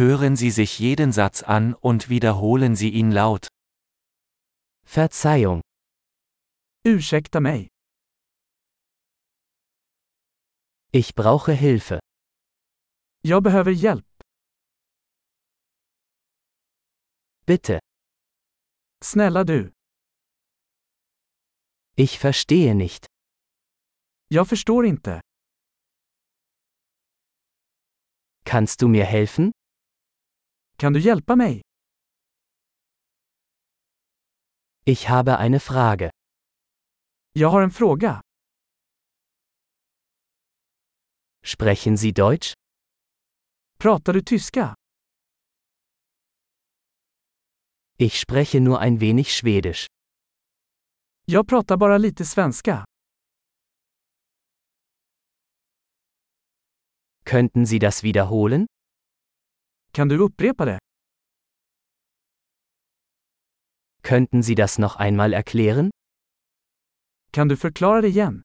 Hören Sie sich jeden Satz an und wiederholen Sie ihn laut. Verzeihung. Ursäkta mig. Ich brauche Hilfe. Jag behöver hjälp. Bitte. Snälla du. Ich verstehe nicht. Jag förstår inte. Kannst du mir helfen? Kan du hjälpa mig? Ich habe eine Frage. Jag har en fråga. Sprechen Sie Deutsch? Pratar du tyska? Ich spreche nur ein wenig Schwedisch. Jag pratar bara lite svenska. Könnten Sie das wiederholen? Kan du upprepa det? Könnten Sie das noch einmal erklären? Kan du förklara det igen?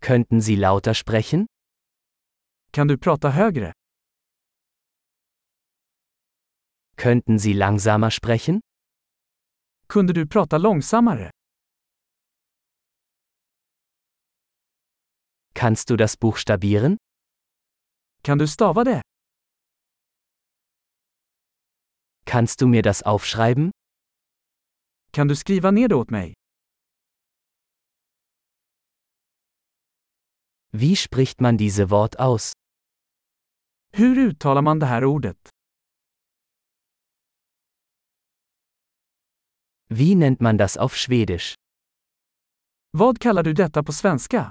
Könnten Sie lauter sprechen? Kan du prata högre? Könnten Sie langsamer sprechen? Kunde du prata långsammare? Kannst du das buchstabieren? Kan du stava det? Kannst du mir das aufschreiben? Kan du skriva ner det åt mig? Wie spricht man diese Wort aus? Hur uttalar man det här ordet? Wie nennt man das auf Schwedisch? Vad kallar du detta på svenska?